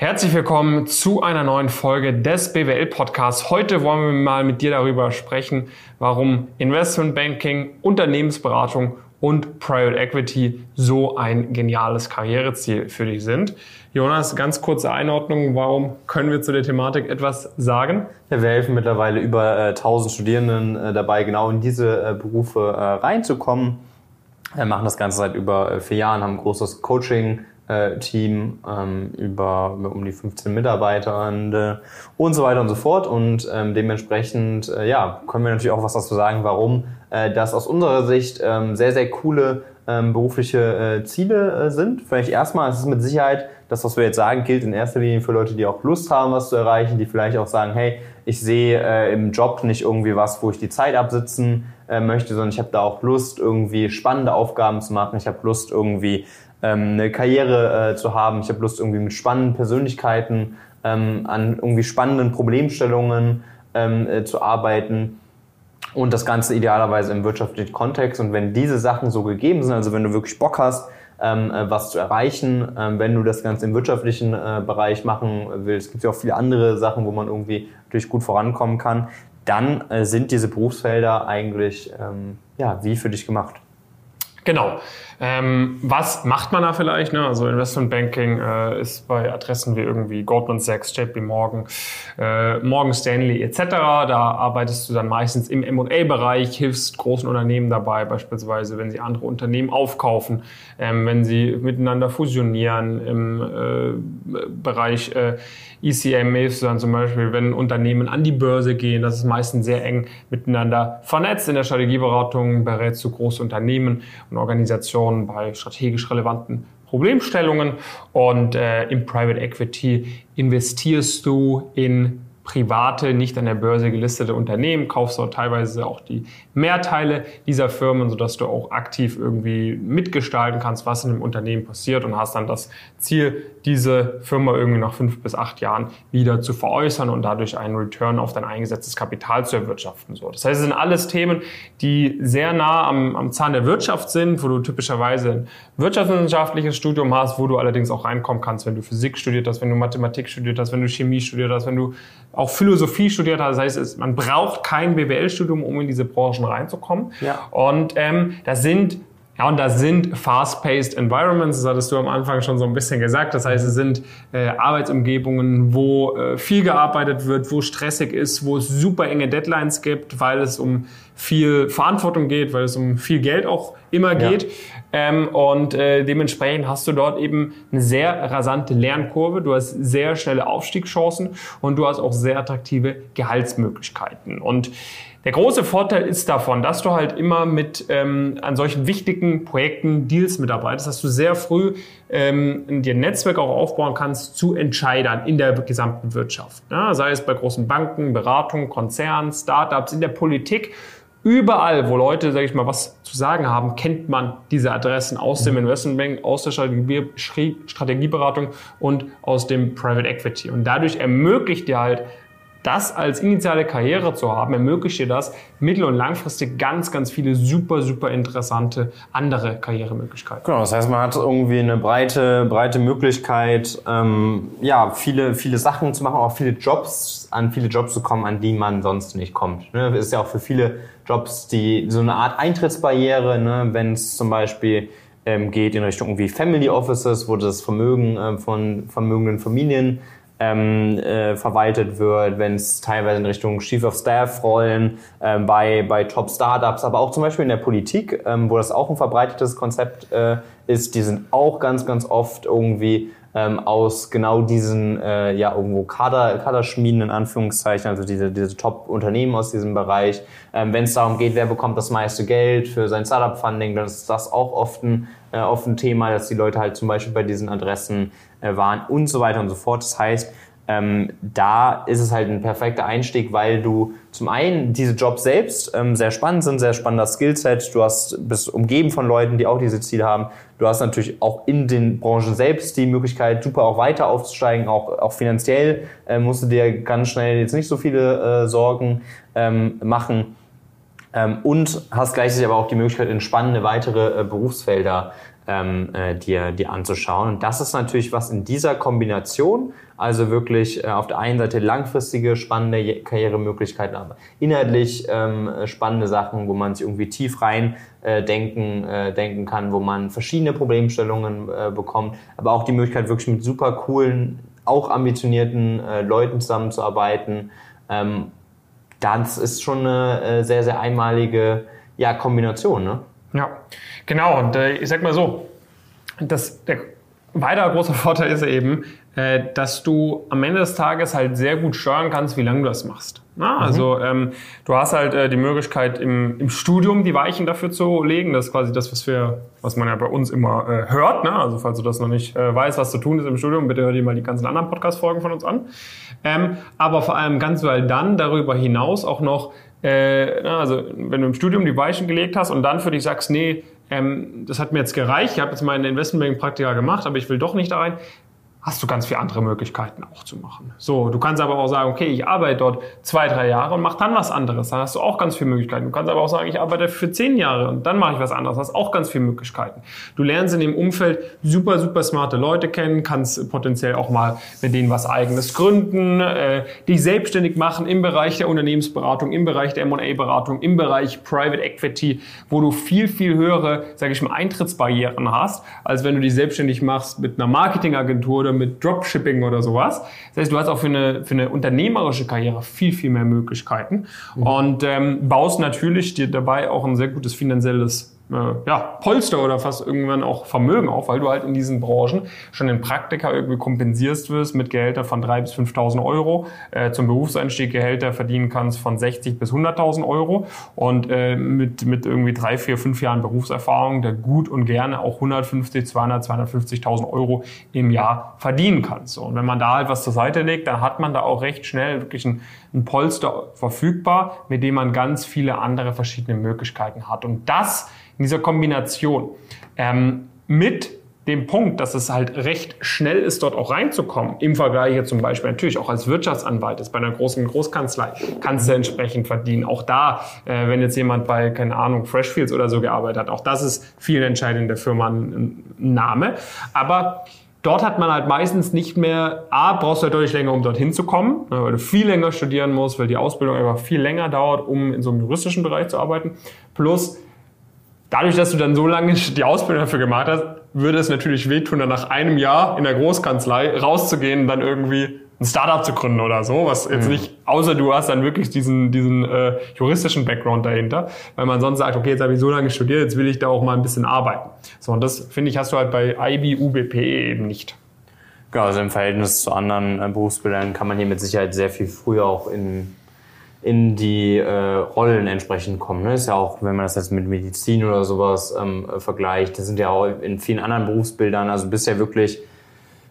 Herzlich willkommen zu einer neuen Folge des BWL Podcasts. Heute wollen wir mal mit dir darüber sprechen, warum Investmentbanking, Unternehmensberatung und Private Equity so ein geniales Karriereziel für dich sind. Jonas, ganz kurze Einordnung. Warum können wir zu der Thematik etwas sagen? Ja, wir helfen mittlerweile über äh, 1000 Studierenden äh, dabei, genau in diese äh, Berufe äh, reinzukommen. Wir machen das Ganze seit über äh, vier Jahren, haben ein großes Coaching äh, Team ähm, über, über um die 15 Mitarbeiter und, und so weiter und so fort. Und ähm, dementsprechend äh, ja, können wir natürlich auch was dazu sagen, warum äh, das aus unserer Sicht ähm, sehr, sehr coole ähm, berufliche äh, Ziele äh, sind. Vielleicht erstmal, es ist mit Sicherheit, das, was wir jetzt sagen, gilt in erster Linie für Leute, die auch Lust haben, was zu erreichen, die vielleicht auch sagen, hey, ich sehe äh, im Job nicht irgendwie was, wo ich die Zeit absitzen äh, möchte, sondern ich habe da auch Lust, irgendwie spannende Aufgaben zu machen. Ich habe Lust, irgendwie ähm, eine Karriere äh, zu haben. Ich habe Lust, irgendwie mit spannenden Persönlichkeiten ähm, an irgendwie spannenden Problemstellungen ähm, äh, zu arbeiten. Und das Ganze idealerweise im wirtschaftlichen Kontext. Und wenn diese Sachen so gegeben sind, also wenn du wirklich Bock hast, ähm, äh, was zu erreichen, ähm, wenn du das Ganze im wirtschaftlichen äh, Bereich machen willst, gibt es ja auch viele andere Sachen, wo man irgendwie natürlich gut vorankommen kann, dann äh, sind diese Berufsfelder eigentlich ähm, ja, wie für dich gemacht. Genau. Ähm, was macht man da vielleicht? Ne? Also Investmentbanking äh, ist bei Adressen wie irgendwie Goldman Sachs, JP Morgan, äh, Morgan Stanley etc. Da arbeitest du dann meistens im M&A-Bereich, hilfst großen Unternehmen dabei, beispielsweise wenn sie andere Unternehmen aufkaufen, ähm, wenn sie miteinander fusionieren im äh, Bereich äh, ECM du dann zum Beispiel, wenn Unternehmen an die Börse gehen, das ist meistens sehr eng miteinander vernetzt. In der Strategieberatung berätst du große Unternehmen und Organisationen bei strategisch relevanten Problemstellungen und äh, im Private Equity investierst du in private, nicht an der Börse gelistete Unternehmen, kaufst dort teilweise auch die Mehrteile dieser Firmen, sodass du auch aktiv irgendwie mitgestalten kannst, was in dem Unternehmen passiert und hast dann das Ziel, diese Firma irgendwie nach fünf bis acht Jahren wieder zu veräußern und dadurch einen Return auf dein eingesetztes Kapital zu erwirtschaften. So. Das heißt, es sind alles Themen, die sehr nah am, am Zahn der Wirtschaft sind, wo du typischerweise ein wirtschaftswissenschaftliches Studium hast, wo du allerdings auch reinkommen kannst, wenn du Physik studiert hast, wenn du Mathematik studiert hast, wenn du Chemie studiert hast, wenn du auch Philosophie studiert hast. Das heißt, man braucht kein BWL-Studium, um in diese Branchen reinzukommen. Ja. Und ähm, das sind ja, und das sind fast-paced Environments, das hattest du am Anfang schon so ein bisschen gesagt. Das heißt, es sind äh, Arbeitsumgebungen, wo äh, viel gearbeitet wird, wo stressig ist, wo es super enge Deadlines gibt, weil es um viel Verantwortung geht, weil es um viel Geld auch immer geht. Ja. Ähm, und äh, dementsprechend hast du dort eben eine sehr rasante Lernkurve, du hast sehr schnelle Aufstiegschancen und du hast auch sehr attraktive Gehaltsmöglichkeiten. Und der große Vorteil ist davon, dass du halt immer mit ähm, an solchen wichtigen Projekten Deals mitarbeitest, dass du sehr früh ähm, dir ein Netzwerk auch aufbauen kannst zu Entscheidern in der gesamten Wirtschaft. Ja, sei es bei großen Banken, Beratungen, Konzernen, Startups, in der Politik. Überall, wo Leute, sage ich mal, was zu sagen haben, kennt man diese Adressen aus dem Investmentbank, aus der Strategie, Strategieberatung und aus dem Private Equity. Und dadurch ermöglicht dir halt das als initiale Karriere zu haben, ermöglicht dir das mittel- und langfristig ganz, ganz viele super, super interessante andere Karrieremöglichkeiten. Genau, das heißt, man hat irgendwie eine breite, breite Möglichkeit, ähm, ja, viele, viele Sachen zu machen, auch viele Jobs, an viele Jobs zu kommen, an die man sonst nicht kommt. Ne? Ist ja auch für viele Jobs die so eine Art Eintrittsbarriere, ne? wenn es zum Beispiel ähm, geht in Richtung irgendwie Family Offices, wo das Vermögen äh, von vermögenden Familien ähm, äh, verwaltet wird, wenn es teilweise in Richtung Chief of Staff Rollen ähm, bei, bei Top Startups, aber auch zum Beispiel in der Politik, ähm, wo das auch ein verbreitetes Konzept äh, ist, die sind auch ganz, ganz oft irgendwie ähm, aus genau diesen äh, ja irgendwo Kader, Kaderschmieden in Anführungszeichen, also diese, diese Top-Unternehmen aus diesem Bereich. Ähm, Wenn es darum geht, wer bekommt das meiste Geld für sein Startup-Funding, dann ist das auch oft ein, äh, oft ein Thema, dass die Leute halt zum Beispiel bei diesen Adressen äh, waren und so weiter und so fort. Das heißt, ähm, da ist es halt ein perfekter Einstieg, weil du zum einen diese Jobs selbst ähm, sehr spannend sind, sehr spannender Skillset. Du hast bist umgeben von Leuten, die auch diese Ziele haben. Du hast natürlich auch in den Branchen selbst die Möglichkeit, super auch weiter aufzusteigen, auch, auch finanziell äh, musst du dir ganz schnell jetzt nicht so viele äh, Sorgen ähm, machen. Ähm, und hast gleichzeitig aber auch die Möglichkeit, in spannende weitere äh, Berufsfelder ähm, äh, dir, dir anzuschauen. Und das ist natürlich was in dieser Kombination, also wirklich äh, auf der einen Seite langfristige, spannende Karrieremöglichkeiten, aber inhaltlich ähm, spannende Sachen, wo man sich irgendwie tief rein äh, denken, äh, denken kann, wo man verschiedene Problemstellungen äh, bekommt, aber auch die Möglichkeit, wirklich mit super coolen, auch ambitionierten äh, Leuten zusammenzuarbeiten. Ähm, das ist schon eine äh, sehr, sehr einmalige ja, Kombination. Ne? Ja, genau. Und äh, ich sag mal so, das, der weiterer großer Vorteil ist eben, äh, dass du am Ende des Tages halt sehr gut steuern kannst, wie lange du das machst. Na, mhm. also ähm, du hast halt äh, die Möglichkeit im, im Studium die Weichen dafür zu legen. Das ist quasi das, was wir, was man ja bei uns immer äh, hört. Ne? Also falls du das noch nicht äh, weißt, was zu tun ist im Studium, bitte hör dir mal die ganzen anderen Podcast-Folgen von uns an. Ähm, aber vor allem ganz weil dann darüber hinaus auch noch äh, also wenn du im Studium die Weichen gelegt hast und dann für dich sagst, nee, ähm, das hat mir jetzt gereicht, ich habe jetzt meine Investmentbanking-Praktika gemacht, aber ich will doch nicht da rein, hast du ganz viele andere Möglichkeiten auch zu machen. So, du kannst aber auch sagen, okay, ich arbeite dort zwei, drei Jahre und mache dann was anderes. Dann hast du auch ganz viele Möglichkeiten. Du kannst aber auch sagen, ich arbeite für zehn Jahre und dann mache ich was anderes. Hast auch ganz viele Möglichkeiten. Du lernst in dem Umfeld super, super smarte Leute kennen, kannst potenziell auch mal mit denen was eigenes gründen, äh, dich selbstständig machen im Bereich der Unternehmensberatung, im Bereich der M&A-Beratung, im Bereich Private Equity, wo du viel, viel höhere, sage ich mal, Eintrittsbarrieren hast, als wenn du dich selbstständig machst mit einer Marketingagentur oder mit Dropshipping oder sowas. Das heißt, du hast auch für eine, für eine unternehmerische Karriere viel, viel mehr Möglichkeiten mhm. und ähm, baust natürlich dir dabei auch ein sehr gutes finanzielles ja, Polster oder fast irgendwann auch Vermögen auf, weil du halt in diesen Branchen schon in Praktika irgendwie kompensierst wirst mit Gehälter von 3.000 bis 5.000 Euro, äh, zum Berufseinstieg Gehälter verdienen kannst von 60 bis 100.000 Euro und äh, mit, mit irgendwie drei, vier, fünf Jahren Berufserfahrung der gut und gerne auch 150, 200, 250.000 Euro im Jahr verdienen kannst. Und wenn man da halt was zur Seite legt, dann hat man da auch recht schnell wirklich ein, ein Polster verfügbar, mit dem man ganz viele andere verschiedene Möglichkeiten hat. Und das in dieser Kombination ähm, mit dem Punkt, dass es halt recht schnell ist, dort auch reinzukommen, im Vergleich jetzt zum Beispiel natürlich auch als Wirtschaftsanwalt ist bei einer großen Großkanzlei, kannst du entsprechend verdienen. Auch da, äh, wenn jetzt jemand bei, keine Ahnung, Freshfields oder so gearbeitet hat, auch das ist vielen entscheidend in der Firma Name. Aber Dort hat man halt meistens nicht mehr, A, brauchst du halt deutlich länger, um dorthin zu kommen, ne, weil du viel länger studieren musst, weil die Ausbildung einfach viel länger dauert, um in so einem juristischen Bereich zu arbeiten. Plus, dadurch, dass du dann so lange die Ausbildung dafür gemacht hast, würde es natürlich wehtun, dann nach einem Jahr in der Großkanzlei rauszugehen und dann irgendwie ein Startup zu gründen oder so, was jetzt mhm. nicht, außer du hast dann wirklich diesen, diesen äh, juristischen Background dahinter, weil man sonst sagt, okay, jetzt habe ich so lange studiert, jetzt will ich da auch mal ein bisschen arbeiten. So, und das, finde ich, hast du halt bei IB, UBP eben nicht. Genau, also im Verhältnis zu anderen äh, Berufsbildern kann man hier mit Sicherheit sehr viel früher auch in in die äh, Rollen entsprechend kommen. Ne? Ist ja auch, wenn man das jetzt mit Medizin oder sowas ähm, vergleicht, das sind ja auch in vielen anderen Berufsbildern, also bist ja wirklich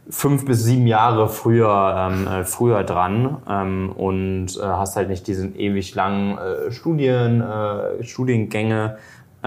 fünf bis sieben Jahre früher, ähm, äh, früher dran ähm, und äh, hast halt nicht diesen ewig langen äh, Studien, äh, Studiengänge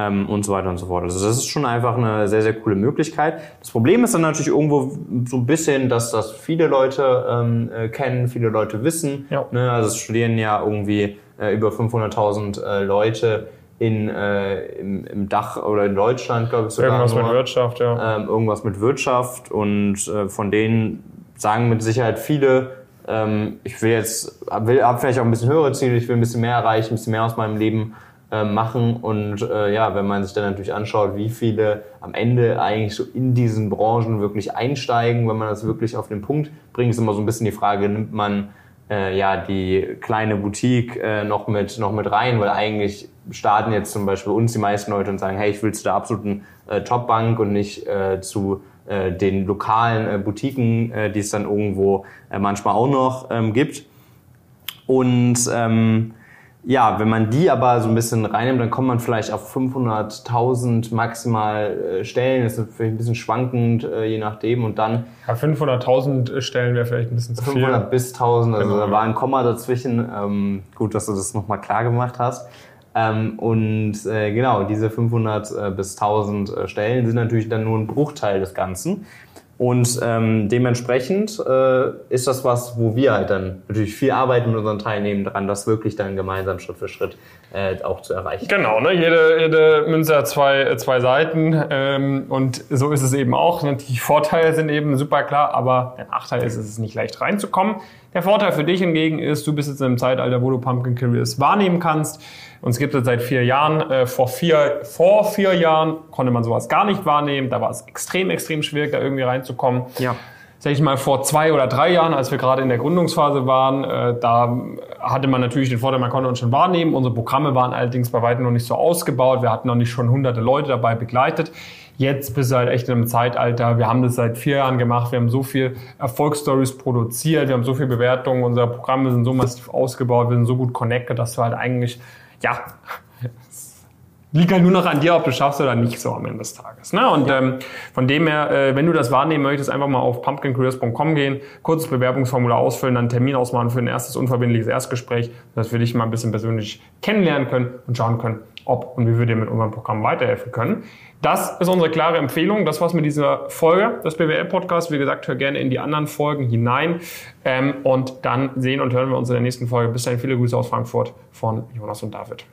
ähm, und so weiter und so fort. Also das ist schon einfach eine sehr, sehr coole Möglichkeit. Das Problem ist dann natürlich irgendwo so ein bisschen, dass das viele Leute ähm, äh, kennen, viele Leute wissen. Ja. Ne? Also es studieren ja irgendwie äh, über 500.000 äh, Leute in, äh, im, im Dach oder in Deutschland, glaube ich sogar. Irgendwas nur. mit Wirtschaft, ja. Ähm, irgendwas mit Wirtschaft und äh, von denen sagen mit Sicherheit viele, ähm, ich will jetzt, will, hab vielleicht auch ein bisschen höhere Ziele, ich will ein bisschen mehr erreichen, ein bisschen mehr aus meinem Leben äh, machen und äh, ja, wenn man sich dann natürlich anschaut, wie viele am Ende eigentlich so in diesen Branchen wirklich einsteigen, wenn man das wirklich auf den Punkt bringt, ist immer so ein bisschen die Frage, nimmt man äh, ja die kleine Boutique äh, noch mit noch mit rein, weil eigentlich starten jetzt zum Beispiel uns die meisten Leute und sagen, hey, ich will zu der absoluten äh, Top-Bank und nicht äh, zu äh, den lokalen äh, Boutiquen, äh, die es dann irgendwo äh, manchmal auch noch ähm, gibt. Und ähm, ja, wenn man die aber so ein bisschen reinnimmt, dann kommt man vielleicht auf 500.000 maximal äh, Stellen. Das ist vielleicht ein bisschen schwankend, äh, je nachdem. Und dann. Ja, 500.000 Stellen wäre vielleicht ein bisschen zu 500 viel. 500 bis 1000, also genau. da war ein Komma dazwischen. Ähm, gut, dass du das nochmal klar gemacht hast. Ähm, und äh, genau, diese 500 äh, bis 1000 äh, Stellen sind natürlich dann nur ein Bruchteil des Ganzen. Und ähm, dementsprechend äh, ist das was, wo wir halt dann natürlich viel arbeiten mit unseren Teilnehmern dran, das wirklich dann gemeinsam Schritt für Schritt äh, auch zu erreichen. Genau, ne? jede, jede Münze hat zwei, zwei Seiten ähm, und so ist es eben auch. Die Vorteile sind eben super klar, aber der Nachteil ist, es ist nicht leicht reinzukommen. Der Vorteil für dich hingegen ist, du bist jetzt in einem Zeitalter, wo du Pumpkin Careers wahrnehmen kannst. Uns gibt es seit vier Jahren. Äh, vor, vier, vor vier Jahren konnte man sowas gar nicht wahrnehmen. Da war es extrem, extrem schwierig, da irgendwie reinzukommen. Ja sag ich mal, vor zwei oder drei Jahren, als wir gerade in der Gründungsphase waren, äh, da hatte man natürlich den Vorteil, man konnte uns schon wahrnehmen. Unsere Programme waren allerdings bei weitem noch nicht so ausgebaut. Wir hatten noch nicht schon hunderte Leute dabei begleitet. Jetzt bist du halt echt in einem Zeitalter. Wir haben das seit vier Jahren gemacht. Wir haben so viel Erfolgsstories produziert. Wir haben so viel Bewertungen. Unsere Programme sind so massiv ausgebaut. Wir sind so gut connected, dass du halt eigentlich, ja, liegt halt nur noch an dir, ob du schaffst oder nicht so am Ende des Tages. Ne? Und ja. ähm, von dem her, äh, wenn du das wahrnehmen möchtest, einfach mal auf pumpkincareers.com gehen, kurzes Bewerbungsformular ausfüllen, dann einen Termin ausmachen für ein erstes unverbindliches Erstgespräch, dass wir dich mal ein bisschen persönlich kennenlernen können und schauen können, ob und wie wir dir mit unserem Programm weiterhelfen können. Das ist unsere klare Empfehlung. Das war's mit dieser Folge des BWL-Podcasts. Wie gesagt, hör gerne in die anderen Folgen hinein. Ähm, und dann sehen und hören wir uns in der nächsten Folge. Bis dahin viele Grüße aus Frankfurt von Jonas und David.